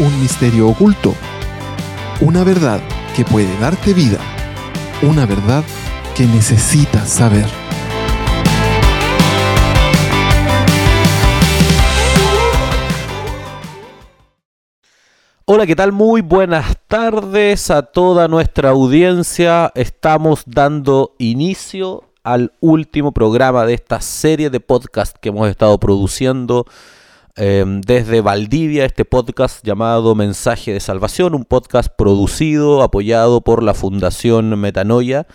un misterio oculto, una verdad que puede darte vida, una verdad que necesitas saber. Hola, ¿qué tal? Muy buenas tardes a toda nuestra audiencia. Estamos dando inicio al último programa de esta serie de podcast que hemos estado produciendo em, desde Valdivia, este podcast llamado Mensaje de Salvación, un podcast producido, apoyado por la Fundación Metanoia,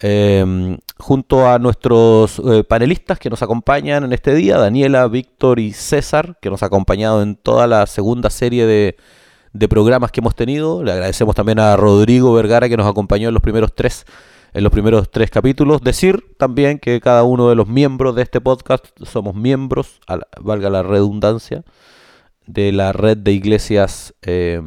em, junto a nuestros eh, panelistas que nos acompañan en este día, Daniela, Víctor y César, que nos ha acompañado en toda la segunda serie de de programas que hemos tenido. Le agradecemos también a Rodrigo Vergara que nos acompañó en los primeros tres en los primeros tres capítulos. Decir también que cada uno de los miembros de este podcast somos miembros, valga la redundancia, de la red de iglesias eh,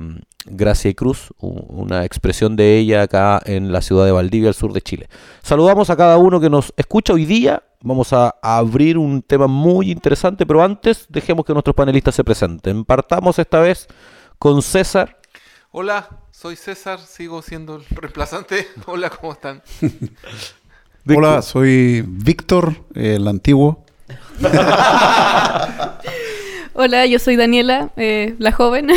Gracia y Cruz, una expresión de ella acá en la ciudad de Valdivia, al sur de Chile. Saludamos a cada uno que nos escucha hoy día. Vamos a abrir un tema muy interesante, pero antes dejemos que nuestros panelistas se presenten. Partamos esta vez con César. Hola, soy César, sigo siendo el reemplazante. Hola, ¿cómo están? Hola, soy Víctor, el antiguo. Hola, yo soy Daniela, eh, la joven.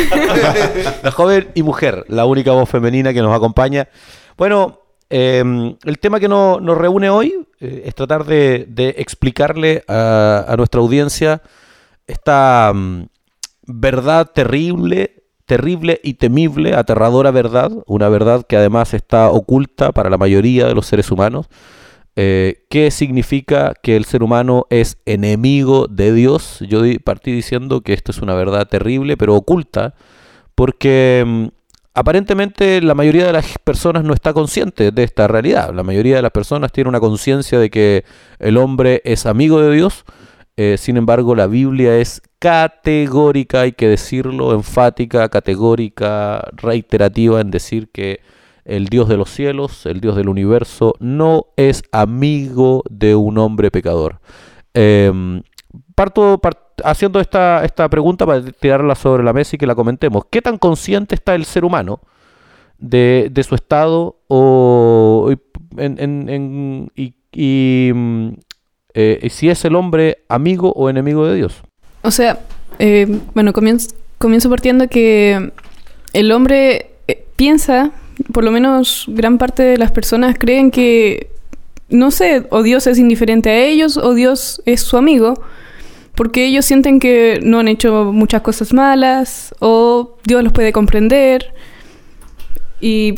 la joven y mujer, la única voz femenina que nos acompaña. Bueno, em, el tema que nos reúne hoy eh, es tratar de, explicarle a, nuestra audiencia esta mm, verdad terrible terrible y temible, aterradora verdad, una verdad que además está oculta para la mayoría de los seres humanos, eh, ¿Qué significa que el ser humano es enemigo de Dios. Yo partí diciendo que esto es una verdad terrible, pero oculta, porque mm, aparentemente la mayoría de las personas no está consciente de esta realidad. La mayoría de las personas tiene una conciencia de que el hombre es amigo de Dios, eh, sin embargo, la Biblia es categórica, hay que decirlo, enfática, categórica, reiterativa en decir que el Dios de los cielos, el Dios del universo, no es amigo de un hombre pecador. Em, parto haciendo esta, pregunta para tirarla sobre la mesa y que la comentemos. ¿Qué tan consciente está el ser humano de, su estado o, y, mm, eh, si es el hombre amigo o enemigo de Dios. O sea, eh, bueno, comienzo, partiendo que el hombre eh, piensa, por lo menos gran parte de las personas creen que, no sé, o Dios es indiferente a ellos o Dios es su amigo, porque ellos sienten que no han hecho muchas cosas malas o Dios los puede comprender y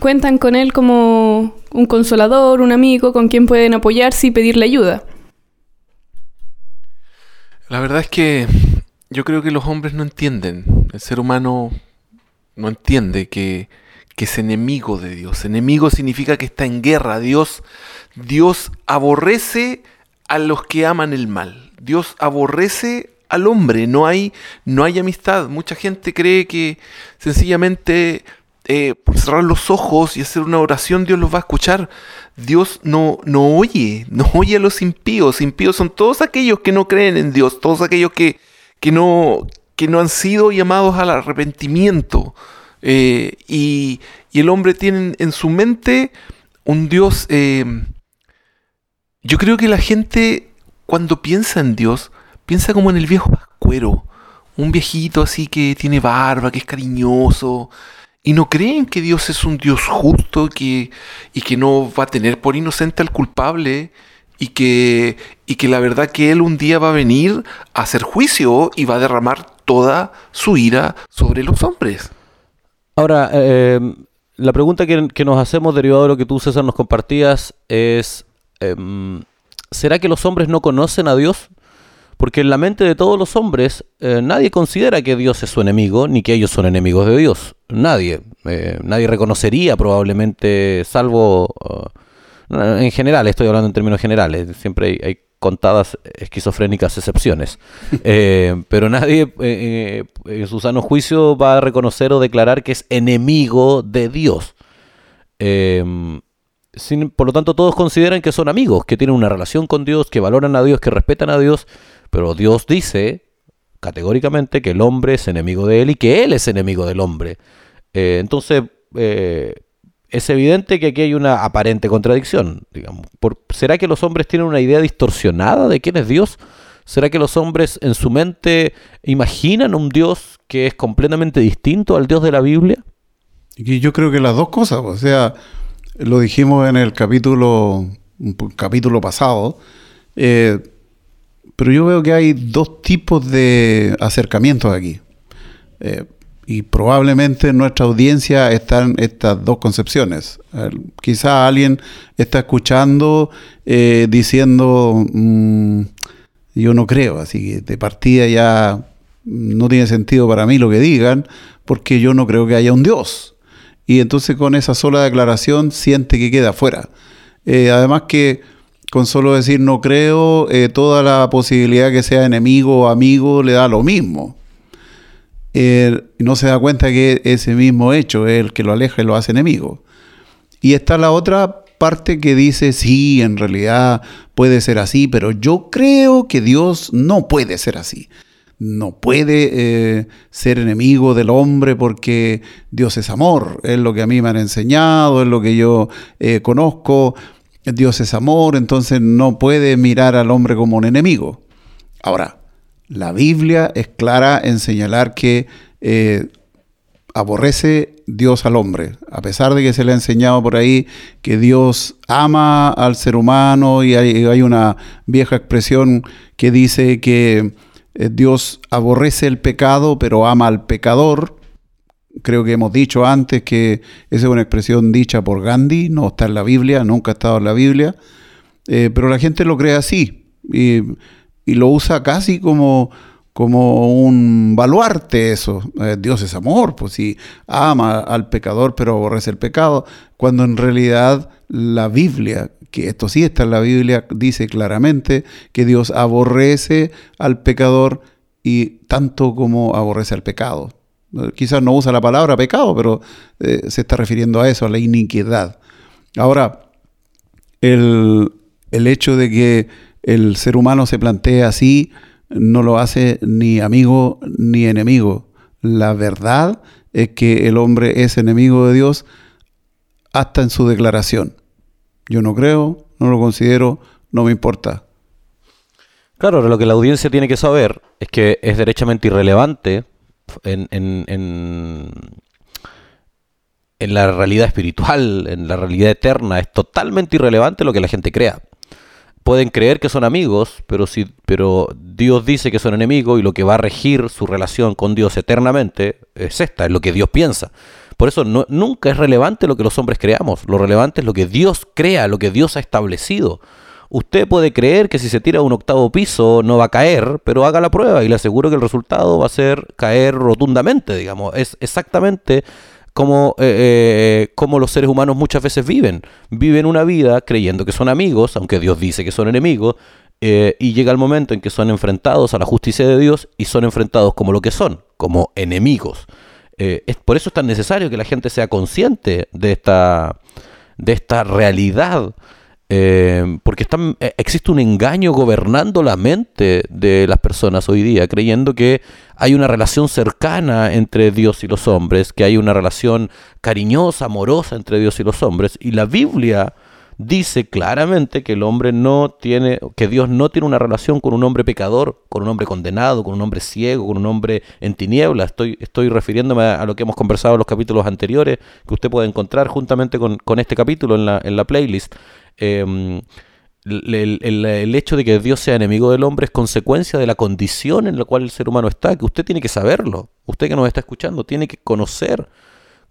cuentan con él como un consolador, un amigo con quien pueden apoyarse y pedirle ayuda. La verdad es que yo creo que los hombres no entienden, el ser humano no entiende que, que es enemigo de Dios. Enemigo significa que está en guerra. Dios, Dios aborrece a los que aman el mal. Dios aborrece al hombre. No hay, no hay amistad. Mucha gente cree que sencillamente eh, cerrar los ojos y hacer una oración, Dios los va a escuchar. Dios no, no oye, no oye a los impíos. Impíos son todos aquellos que no creen en Dios, todos aquellos que, que, no, que no han sido llamados al arrepentimiento. Eh, y, el hombre tiene en su mente un Dios... Eh, yo creo que la gente cuando piensa en Dios, piensa como en el viejo pascuero. Un viejito así que tiene barba, que es cariñoso, y no creen que Dios es un Dios justo que, y que no va a tener por inocente al culpable y que, y que la verdad que Él un día va a venir a hacer juicio y va a derramar toda su ira sobre los hombres. Ahora, eh, la pregunta que, nos hacemos derivado de lo que tú, César, nos compartías es, em, ¿será que los hombres no conocen a Dios? Porque en la mente de todos los hombres eh, nadie considera que Dios es su enemigo, ni que ellos son enemigos de Dios. Nadie. Eh, nadie reconocería probablemente, salvo... Uh, en general, estoy hablando en términos generales, siempre hay, contadas esquizofrénicas excepciones. Eh, pero nadie en su sano juicio va a reconocer o declarar que es enemigo de Dios. por lo tanto, todos consideran que son amigos, que tienen una relación con Dios, que valoran a Dios, que respetan a Dios pero Dios dice categóricamente que el hombre es enemigo de él y que él es enemigo del hombre. Eh, entonces, eh, es evidente que aquí hay una aparente contradicción. Digamos. ¿Será que los hombres tienen una idea distorsionada de quién es Dios? ¿Será que los hombres en su mente imaginan un Dios que es completamente distinto al Dios de la Biblia? Y yo creo que las dos cosas, o sea, lo dijimos en el capítulo, capítulo pasado, eh, pero yo veo que hay dos tipos de acercamientos aquí. Eh, y probablemente en nuestra audiencia están estas dos concepciones. quizá alguien está escuchando eh, diciendo, mm, yo no creo, así que de partida ya no tiene sentido para mí lo que digan, porque yo no creo que haya un Dios. Y entonces con esa sola declaración siente que queda fuera. Eh, además que con solo decir no creo, eh, toda la posibilidad que sea enemigo o amigo le da lo mismo. no se da cuenta que ese mismo hecho es el que lo aleja y lo hace enemigo. Y está la otra parte que dice, sí, en realidad puede ser así, pero yo creo que Dios no puede ser así. No puede eh, ser enemigo del hombre porque Dios es amor, es lo que a mí me han enseñado, es lo que yo eh, conozco. Dios es amor, entonces no puede mirar al hombre como un enemigo. Ahora, la Biblia es clara en señalar que eh, aborrece Dios al hombre, a pesar de que se le ha enseñado por ahí que Dios ama al ser humano y hay, una vieja expresión que dice que eh, Dios aborrece el pecado pero ama al pecador. Creo que hemos dicho antes que esa es una expresión dicha por Gandhi, no está en la Biblia, nunca ha estado en la Biblia, eh, pero la gente lo cree así y lo usa casi como como un baluarte eso. Eh, Dios es amor, pues si ama al pecador pero aborrece el pecado, cuando en realidad la Biblia, que esto sí está en la Biblia, dice claramente que Dios aborrece al pecador y tanto como aborrece al pecado. Quizás no usa la palabra pecado, pero eh, se está refiriendo a eso, a la iniquidad. Ahora, el, el hecho de que el ser humano se plantee así, no lo hace ni amigo ni enemigo. La verdad es que el hombre es enemigo de Dios hasta en su declaración. Yo no creo, no lo considero, no me importa. Claro, lo que la audiencia tiene que saber es que es derechamente irrelevante en, en, en, la realidad espiritual, en la realidad eterna, es totalmente irrelevante lo que la gente crea pueden creer que son amigos, pero, si, pero Dios dice que son enemigos y lo que va a regir su relación con Dios eternamente es esta, es lo que Dios piensa. Por eso nunca es relevante lo que los hombres creamos, lo relevante es lo que Dios crea, lo que Dios ha establecido. Usted puede creer que si se tira a un octavo piso no va a caer, pero haga la prueba y le aseguro que el resultado va a ser caer rotundamente, digamos. Es exactamente como, eh, eh, como los seres humanos muchas veces viven. Viven una vida creyendo que son amigos, aunque Dios dice que son enemigos, eh, y llega el momento en que son enfrentados a la justicia de Dios y son enfrentados como lo que son, como enemigos. por eso es tan necesario que la gente sea consciente de esta, de esta realidad eh, porque eh, existe un engaño gobernando la mente de las personas hoy día, creyendo que hay una relación cercana entre Dios y los hombres, que hay una relación cariñosa, amorosa entre Dios y los hombres. Y la Biblia dice claramente que el hombre no tiene, que Dios no tiene una relación con un hombre pecador, con un hombre condenado, con un hombre ciego, con un hombre en tinieblas. Estoy, refiriéndome a, lo que hemos conversado en los capítulos anteriores, que usted puede encontrar juntamente con, este capítulo en la, en la playlist. Em, el, hecho de que Dios sea enemigo del hombre es consecuencia de la condición en la cual el ser humano está, que usted tiene que saberlo, usted que nos está escuchando, tiene que conocer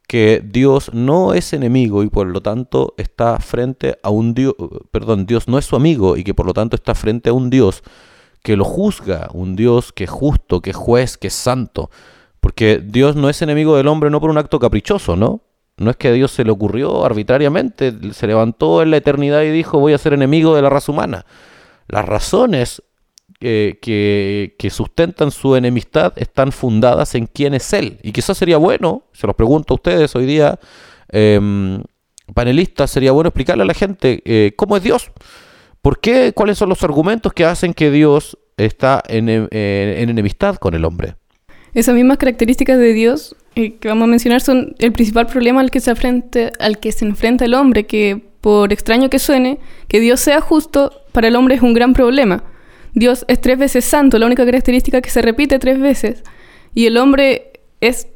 que Dios no es enemigo y por lo tanto está frente a un Dios, perdón, Dios no es su amigo y que por lo tanto está frente a un Dios que lo juzga, un Dios que es justo, que es juez, que es santo. Porque Dios no es enemigo del hombre no por un acto caprichoso, ¿no? No es que a Dios se le ocurrió arbitrariamente, se levantó en la eternidad y dijo voy a ser enemigo de la raza humana. Las razones que, que, sustentan su enemistad están fundadas en quién es Él. Y quizás sería bueno, se los pregunto a ustedes hoy día, eh, panelistas, sería bueno explicarle a la gente eh, cómo es Dios. ¿Por qué? ¿Cuáles son los argumentos que hacen que Dios está en, en- en enemistad con el hombre. Esas mismas características de Dios eh, que vamos a mencionar son el principal problema al que se enfrenta, al que se enfrenta el hombre, que por extraño que suene, que Dios sea justo para el hombre es un gran problema. Dios es tres veces santo, la única característica que se repite tres veces, y el hombre es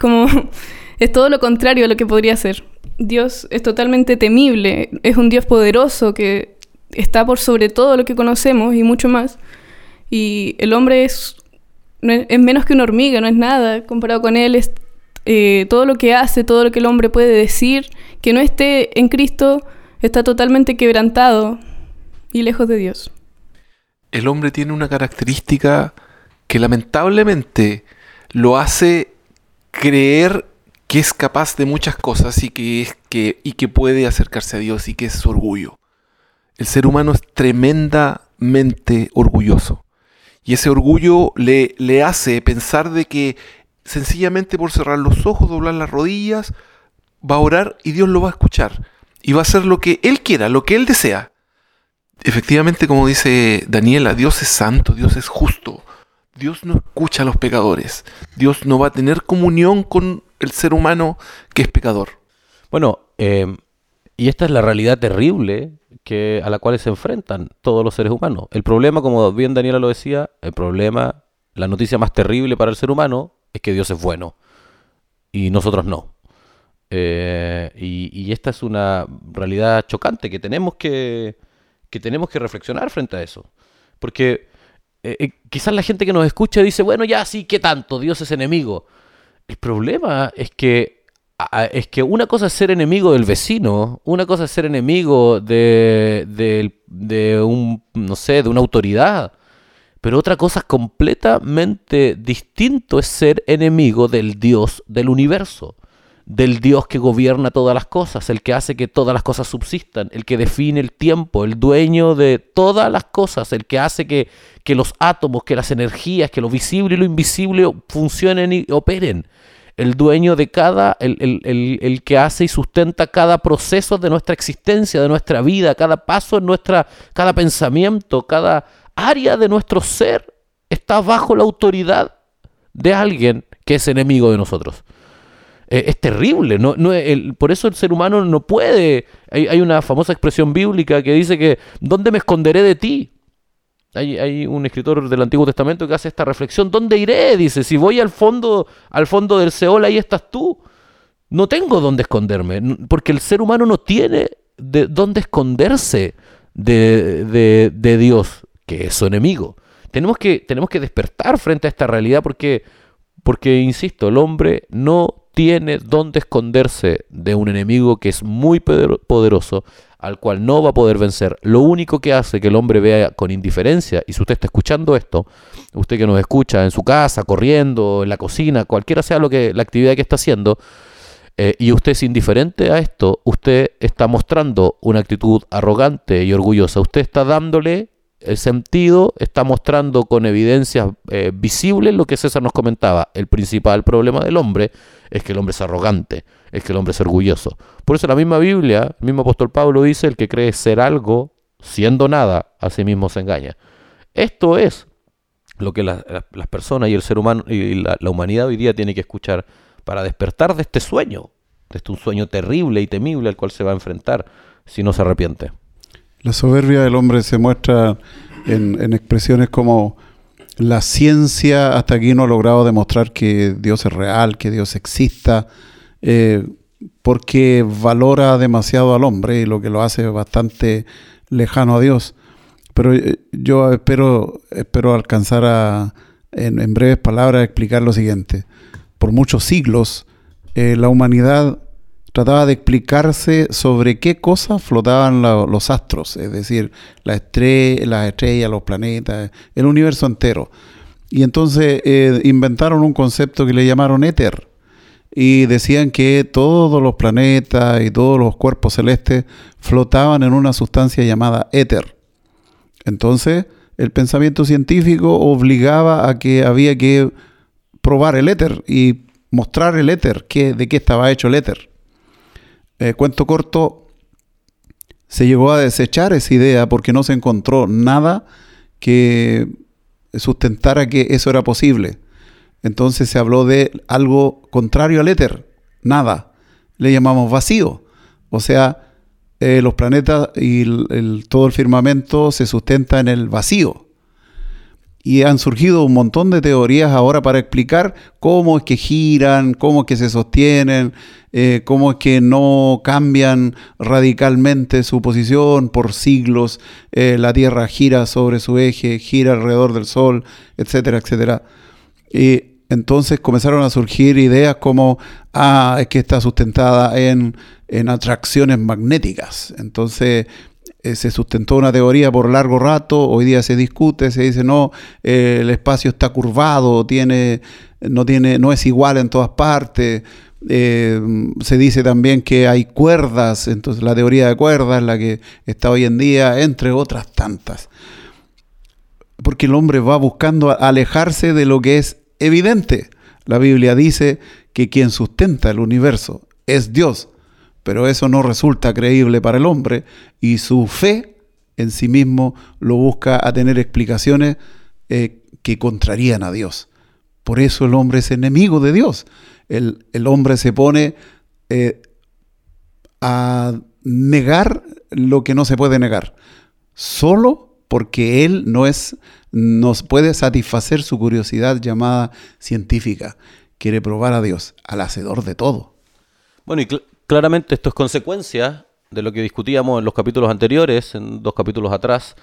como es todo lo contrario a lo que podría ser. Dios es totalmente temible, es un Dios poderoso que está por sobre todo lo que conocemos y mucho más. Y el hombre es, es menos que una hormiga, no es nada. Comparado con él, es eh, todo lo que hace, todo lo que el hombre puede decir, que no esté en Cristo, está totalmente quebrantado y lejos de Dios. El hombre tiene una característica que lamentablemente lo hace creer que es capaz de muchas cosas y que, es, que, y que puede acercarse a Dios y que es su orgullo. El ser humano es tremendamente orgulloso. Y ese orgullo le, le hace pensar de que sencillamente por cerrar los ojos, doblar las rodillas, va a orar y Dios lo va a escuchar. Y va a hacer lo que Él quiera, lo que Él desea. Efectivamente, como dice Daniela, Dios es santo, Dios es justo. Dios no escucha a los pecadores. Dios no va a tener comunión con el ser humano que es pecador. Bueno, eh, y esta es la realidad terrible que, a la cual se enfrentan todos los seres humanos. El problema, como bien Daniela lo decía, el problema, la noticia más terrible para el ser humano es que Dios es bueno y nosotros no. Eh, y, y esta es una realidad chocante que tenemos que, que tenemos que reflexionar frente a eso. Porque eh, eh, quizás la gente que nos escucha dice, bueno, ya sí, ¿qué tanto? Dios es enemigo. El problema es que es que una cosa es ser enemigo del vecino, una cosa es ser enemigo de, del- de un, no sé, de una autoridad, pero otra cosa completamente distinto es ser enemigo del Dios del universo, del Dios que gobierna todas las cosas, el que hace que todas las cosas subsistan, el que define el tiempo, el dueño de todas las cosas, el que hace que, que los átomos, que las energías, que lo visible y lo invisible funcionen y operen el dueño de cada, el, el- el- el que hace y sustenta cada proceso de nuestra existencia, de nuestra vida, cada paso en nuestra, cada pensamiento, cada área de nuestro ser está bajo la autoridad de alguien que es enemigo de nosotros. Eh, es terrible, no, no, por eso el ser humano no puede. Hay, hay una famosa expresión bíblica que dice que ¿dónde me esconderé de ti? Hay, hay un escritor del Antiguo Testamento que hace esta reflexión. ¿Dónde iré? Dice, si voy al fondo, al fondo del Seol, ahí estás tú. No tengo dónde esconderme, porque el ser humano no tiene de dónde esconderse de, de- de Dios, que es su enemigo. Tenemos que, tenemos que despertar frente a esta realidad porque, porque, insisto, el hombre no tiene dónde esconderse de un enemigo que es muy poder- poderoso, al cual no va a poder vencer. Lo único que hace que el hombre vea con indiferencia, y si usted está escuchando esto, usted que nos escucha en su casa, corriendo, en la cocina, cualquiera sea lo que la actividad que está haciendo, eh, y usted es indiferente a esto, usted está mostrando una actitud arrogante y orgullosa. Usted está dándole el sentido, está mostrando con evidencias eh, visibles lo que César nos comentaba. El principal problema del hombre es que el hombre es arrogante, es que el hombre es orgulloso. Por eso la misma Biblia, el mismo apóstol Pablo dice, el que cree ser algo, siendo nada, a sí mismo se engaña. Esto es lo que la- la- las personas y el ser humano y la, la humanidad hoy día tiene que escuchar para despertar de este sueño, de este un sueño terrible y temible al cual se va a enfrentar si no se arrepiente. La soberbia del hombre se muestra en, expresiones como la ciencia hasta aquí no ha logrado demostrar que Dios es real, que Dios exista, eh, porque valora demasiado al hombre y lo que lo hace bastante lejano a Dios. Pero eh, yo espero, espero alcanzar a, en, en breves palabras, explicar lo siguiente. Por muchos siglos, eh, la humanidad trataba de explicarse sobre qué cosas flotaban los astros, es decir, las estrellas, los planetas, el universo entero. Y entonces eh, inventaron un concepto que le llamaron éter. Y decían que todos los planetas y todos los cuerpos celestes flotaban en una sustancia llamada éter. Entonces, el pensamiento científico obligaba a que había que probar el éter y mostrar el éter, que, de qué estaba hecho el éter. Eh, cuento corto, se llegó a desechar esa idea porque no se encontró nada que sustentara que eso era posible. Entonces se habló de algo contrario al éter, nada. Le llamamos vacío. O sea, eh, los planetas y todo el firmamento se sustenta en el vacío. Y han surgido un montón de teorías ahora para explicar cómo es que giran, cómo es que se sostienen, eh, cómo es que no cambian radicalmente su posición por siglos. Eh, la Tierra gira sobre su eje, gira alrededor del Sol, etcétera, etcétera. Y entonces comenzaron a surgir ideas como, ah, es que está sustentada en, en atracciones magnéticas. Entonces eh, se sustentó una teoría por largo rato, hoy día se discute, se dice, no, eh, el espacio está curvado, tiene, no, tiene, no es igual en todas partes. Eh, se dice también que hay cuerdas, entonces la teoría de cuerdas la que está hoy en día, entre otras tantas porque el hombre va buscando alejarse de lo que es evidente. La Biblia dice que quien sustenta el universo es Dios, pero eso no resulta creíble para el hombre y su fe en sí mismo lo busca a tener explicaciones eh, que contrarían a Dios. Por eso el hombre es enemigo de Dios. El, hombre se pone eh, a negar lo que no se puede negar, solo porque él no es, nos puede satisfacer su curiosidad llamada científica. Quiere probar a Dios, al hacedor de todo. Bueno, y claramente esto es consecuencia de lo que discutíamos en los capítulos anteriores, en dos capítulos atrás,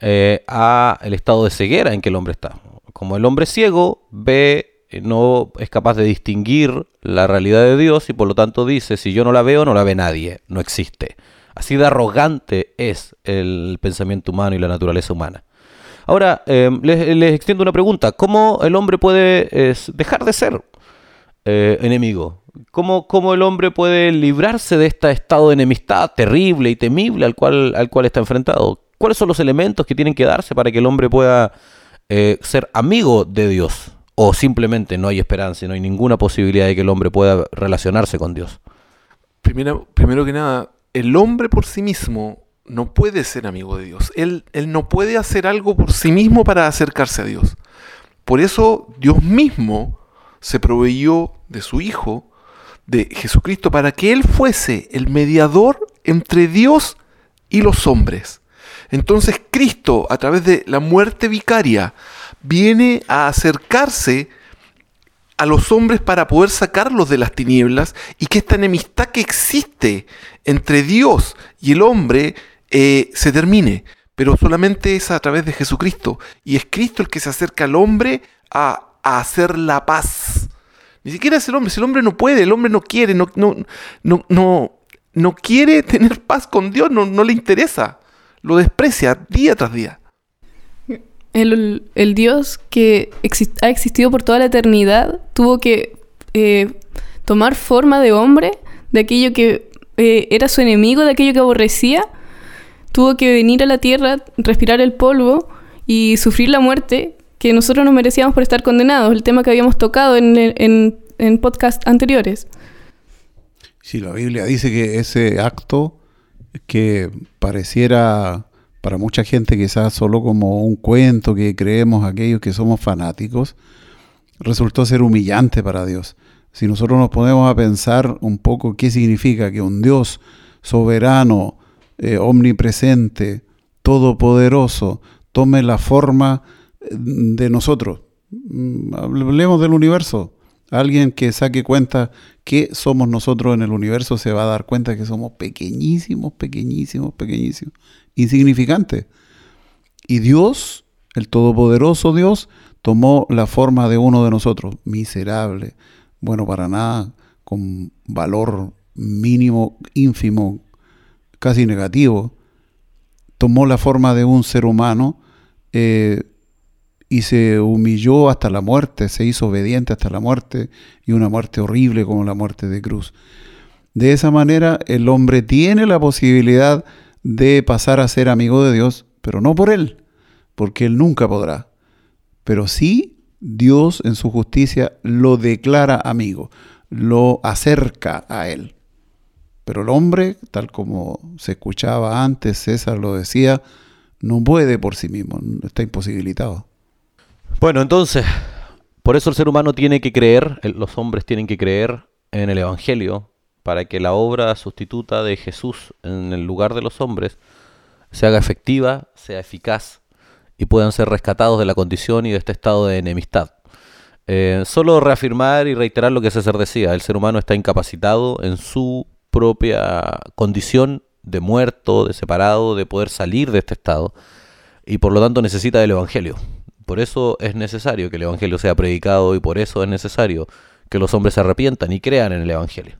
eh, a el estado de ceguera en que el hombre está. Como el hombre ciego ve, eh, no es capaz de distinguir la realidad de Dios y por lo tanto dice, si yo no la veo, no la ve nadie, no existe. Así de arrogante es el pensamiento humano y la naturaleza humana. Ahora, eh, les, extiendo una pregunta. ¿Cómo el hombre puede es, dejar de ser eh, enemigo? ¿Cómo, ¿Cómo el hombre puede librarse de este estado de enemistad terrible y temible al cual, al cual está enfrentado? ¿Cuáles son los elementos que tienen que darse para que el hombre pueda eh, ser amigo de Dios? ¿O simplemente no hay esperanza y no hay ninguna posibilidad de que el hombre pueda relacionarse con Dios? Primero, primero que nada, el hombre por sí mismo no puede ser amigo de Dios. Él, él no puede hacer algo por sí mismo para acercarse a Dios. Por eso Dios mismo se proveyó de su Hijo, de Jesucristo, para que Él fuese el mediador entre Dios y los hombres. Entonces Cristo, a través de la muerte vicaria, viene a acercarse a los hombres para poder sacarlos de las tinieblas y que esta enemistad que existe entre Dios y el hombre eh, se termine. Pero solamente es a través de Jesucristo. Y es Cristo el que se acerca al hombre a, hacer la paz. Ni siquiera es el hombre. Si el hombre no puede, el hombre no quiere, no, no, no, no, no quiere tener paz con Dios, no, no le interesa. Lo desprecia día tras día. El, el Dios que exi- ha existido por toda la eternidad tuvo que eh, tomar forma de hombre, de aquello que eh, era su enemigo, de aquello que aborrecía. Tuvo que venir a la tierra, respirar el polvo y sufrir la muerte que nosotros nos merecíamos por estar condenados, el tema que habíamos tocado en, en, en podcast anteriores. Si la Biblia dice que ese acto que pareciera para mucha gente quizás solo como un cuento que creemos aquellos que somos fanáticos, resultó ser humillante para Dios. Si nosotros nos ponemos a pensar un poco qué significa que un Dios soberano, eh, omnipresente, todopoderoso, tome la forma de nosotros. Mm, Hablemos del universo. Alguien que saque cuenta qué somos nosotros en el universo se va a dar cuenta que somos pequeñísimos, pequeñísimos, pequeñísimos, insignificantes. Y Dios, el Todopoderoso Dios, tomó la forma de uno de nosotros, miserable, bueno para nada, con valor mínimo, ínfimo, casi negativo. Tomó la forma de un ser humano eh, y se humilló hasta la muerte, se hizo obediente hasta la muerte y una muerte horrible como la muerte de cruz. De esa manera el hombre tiene la posibilidad de pasar a ser amigo de Dios, pero no por él, porque él nunca podrá. Pero sí Dios en su justicia lo declara amigo, lo acerca a él. Pero el hombre, tal como se escuchaba antes, César lo decía, no puede por sí mismo, está imposibilitado. Bueno, entonces, por eso el ser humano tiene que creer, los hombres tienen que creer en el Evangelio para que la obra sustituta de Jesús en el lugar de los hombres se haga efectiva, sea eficaz y puedan ser rescatados de la condición y de este estado de enemistad. Eh, solo reafirmar y reiterar lo que César decía, el ser humano está incapacitado en su propia condición de muerto, de separado, de poder salir de este estado y por lo tanto necesita del Evangelio. Por eso es necesario que el Evangelio sea predicado y por eso es necesario que los hombres se arrepientan y crean en el Evangelio.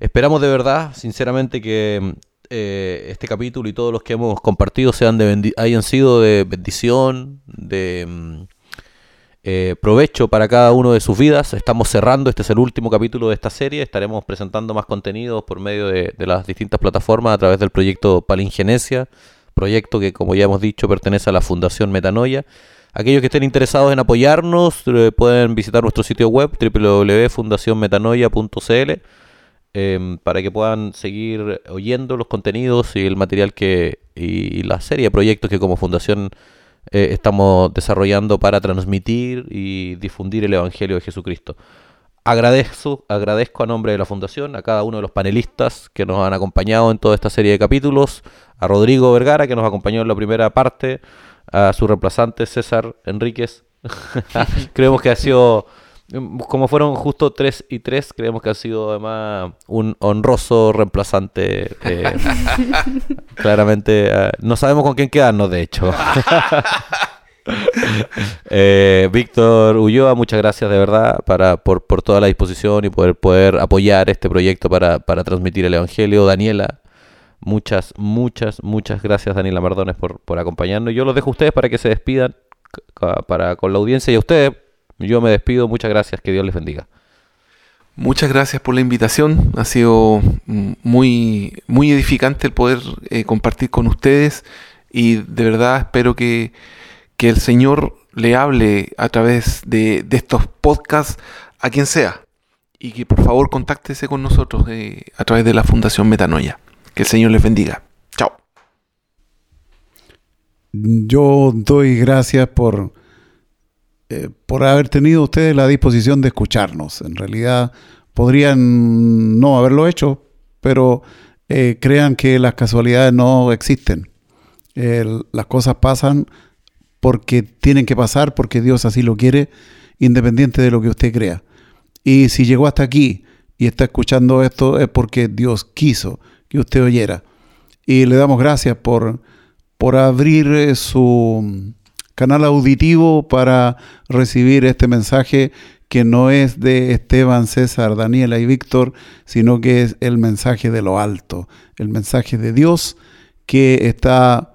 Esperamos de verdad, sinceramente, que eh, este capítulo y todos los que hemos compartido sean de hayan sido de bendición, de mm, eh, provecho para cada uno de sus vidas. Estamos cerrando, este es el último capítulo de esta serie. Estaremos presentando más contenidos por medio de, de las distintas plataformas a través del proyecto Palingenesia, proyecto que, como ya hemos dicho, pertenece a la Fundación Metanoia. Aquellos que estén interesados en apoyarnos eh, pueden visitar nuestro sitio web www.fundacionmetanoia.cl em, para que puedan seguir oyendo los contenidos y el material que y la serie de proyectos que como fundación eh, estamos desarrollando para transmitir y difundir el Evangelio de Jesucristo. Agradezco, agradezco a nombre de la Fundación a cada uno de los panelistas que nos han acompañado en toda esta serie de capítulos, a Rodrigo Vergara que nos acompañó en la primera parte, a su reemplazante César Enríquez. creemos que ha sido, como fueron justo 3 y 3, creemos que ha sido además un honroso reemplazante. eh, claramente, eh, no sabemos con quién quedarnos, de hecho. Eh, Víctor Ulloa, muchas gracias de verdad para, por, por toda la disposición y poder, poder apoyar este proyecto para, para transmitir el Evangelio. Daniela, muchas, muchas, muchas gracias Daniela Mardones por, por acompañarnos. Yo los dejo a ustedes para que se despidan para, con la audiencia y a ustedes. Yo me despido, muchas gracias, que Dios les bendiga. Muchas gracias por la invitación. Ha sido mm, muy, muy edificante el poder eh, compartir con ustedes y de verdad espero que, que el Señor le hable a través de, de estos podcasts a quien sea y que por favor contáctese con nosotros eh, a través de la Fundación Metanoia. Que el Señor les bendiga. Chao. Yo doy gracias por, eh, por haber tenido ustedes la disposición de escucharnos. En realidad podrían no haberlo hecho, pero eh, crean que las casualidades no existen. Las cosas pasan porque tienen que pasar, porque Dios así lo quiere, independiente de lo que usted crea. Y si llegó hasta aquí y está escuchando esto es porque Dios quiso que usted oyera. Y le damos gracias por, por abrir eh, su canal auditivo para recibir este mensaje que no es de Esteban, César, Daniela y Víctor, sino que es el mensaje de lo alto, el mensaje de Dios que está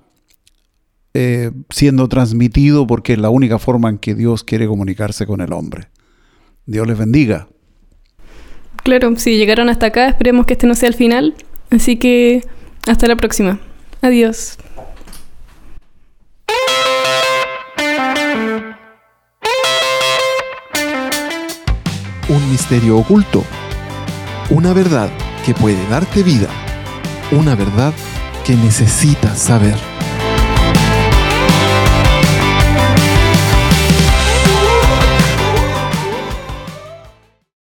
eh, siendo transmitido porque es la única forma en que Dios quiere comunicarse con el hombre. Dios les bendiga. Claro, si llegaron hasta acá, esperemos que este no sea el final. Así que hasta la próxima. Adiós. Un misterio oculto. Una verdad que puede darte vida. Una verdad que necesitas saber.